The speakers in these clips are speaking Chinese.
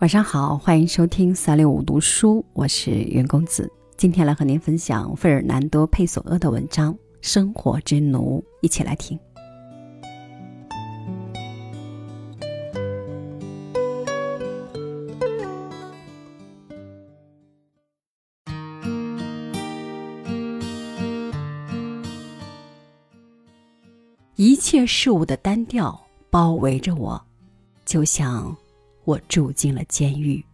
晚上好，欢迎收听三六五读书，我是袁公子。今天来和您分享费尔南多·佩索阿的文章《生活之奴》，一起来听。一切事物的单调包围着我，就像……我住进了监狱，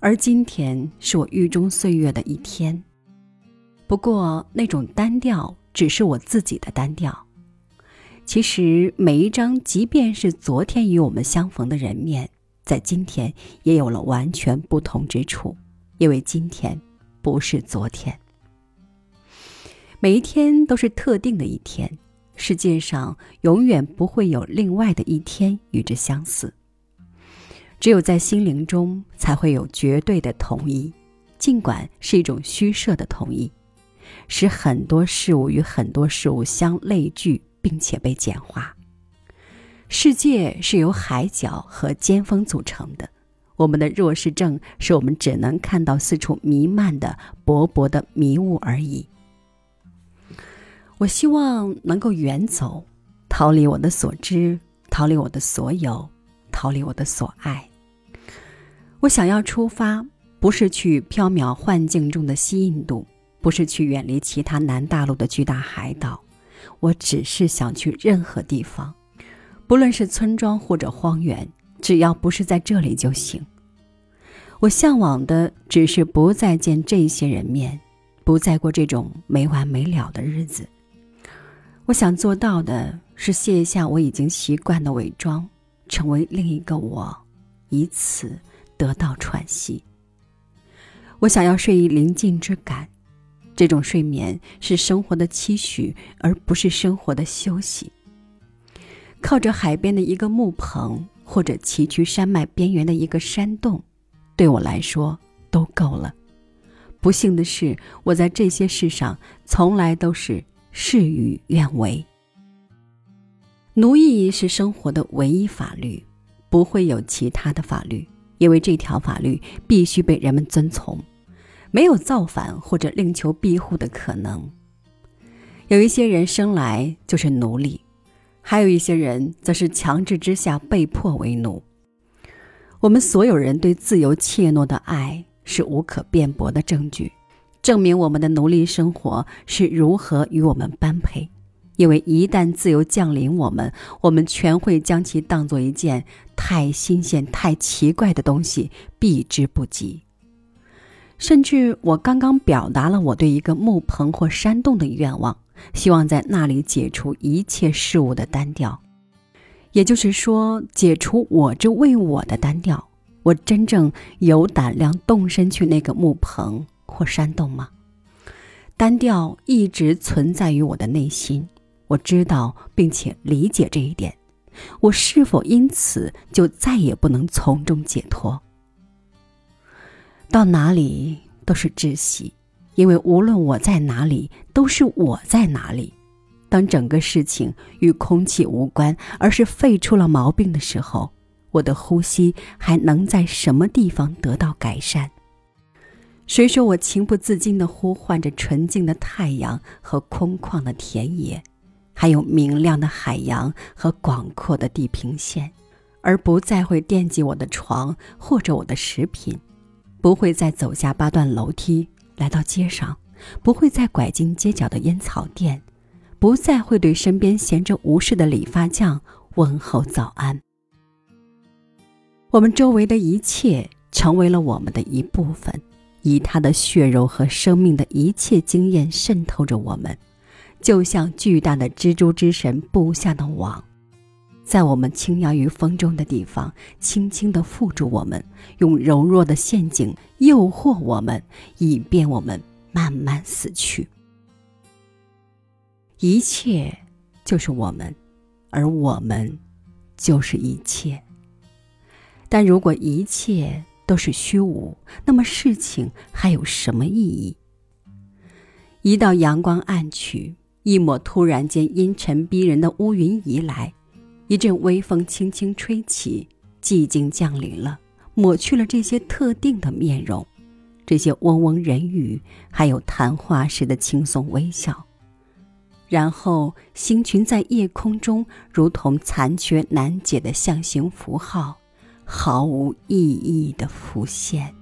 而今天是我狱中岁月的一天。不过，那种单调只是我自己的单调。其实，每一张即便是昨天与我们相逢的人面，在今天也有了完全不同之处，因为今天不是昨天。每一天都是特定的一天，世界上永远不会有另外的一天与之相似。只有在心灵中才会有绝对的统一，尽管是一种虚设的统一，使很多事物与很多事物相类聚，并且被简化。世界是由海角和尖峰组成的，我们的弱势症使我们只能看到四处弥漫的薄薄的迷雾而已。我希望能够远走，逃离我的所知，逃离我的所有，逃离我的所爱。我想要出发，不是去缥缈幻境中的西印度，不是去远离其他南大陆的巨大海岛，我只是想去任何地方，不论是村庄或者荒原，只要不是在这里就行。我向往的只是不再见这些人面，不再过这种没完没了的日子。我想做到的是卸下我已经习惯的伪装，成为另一个我，以此。得到喘息。我想要睡意临近之感，这种睡眠是生活的期许，而不是生活的休息。靠着海边的一个木棚，或者崎岖山脉边缘的一个山洞，对我来说都够了。不幸的是，我在这些事上从来都是事与愿违。奴役是生活的唯一法律，不会有其他的法律。因为这条法律必须被人们遵从，没有造反或者另求庇护的可能。有一些人生来就是奴隶，还有一些人则是强制之下被迫为奴。我们所有人对自由怯懦的爱是无可辩驳的证据，证明我们的奴隶生活是如何与我们般配。因为一旦自由降临我们，我们全会将其当做一件太新鲜、太奇怪的东西，避之不及。甚至我刚刚表达了我对一个木棚或山洞的愿望，希望在那里解除一切事物的单调，也就是说，解除我这为我的单调。我真正有胆量动身去那个木棚或山洞吗？单调一直存在于我的内心。我知道并且理解这一点，我是否因此就再也不能从中解脱？到哪里都是窒息，因为无论我在哪里，都是我在哪里。当整个事情与空气无关，而是肺出了毛病的时候，我的呼吸还能在什么地方得到改善？谁说我情不自禁地呼唤着纯净的太阳和空旷的田野？还有明亮的海洋和广阔的地平线，而不再会惦记我的床或者我的食品，不会再走下八段楼梯来到街上，不会再拐进街角的烟草店，不再会对身边闲着无事的理发匠问候早安。我们周围的一切成为了我们的一部分，以他的血肉和生命的一切经验渗透着我们。就像巨大的蜘蛛之神布下的网，在我们轻摇于风中的地方，轻轻地附住我们，用柔弱的陷阱诱惑我们，以便我们慢慢死去。一切就是我们，而我们就是一切。但如果一切都是虚无，那么事情还有什么意义？一道阳光暗去。一抹突然间阴沉逼人的乌云移来，一阵微风轻轻吹起，寂静降临了，抹去了这些特定的面容，这些嗡嗡人语，还有谈话时的轻松微笑。然后，星群在夜空中如同残缺难解的象形符号，毫无意义的浮现。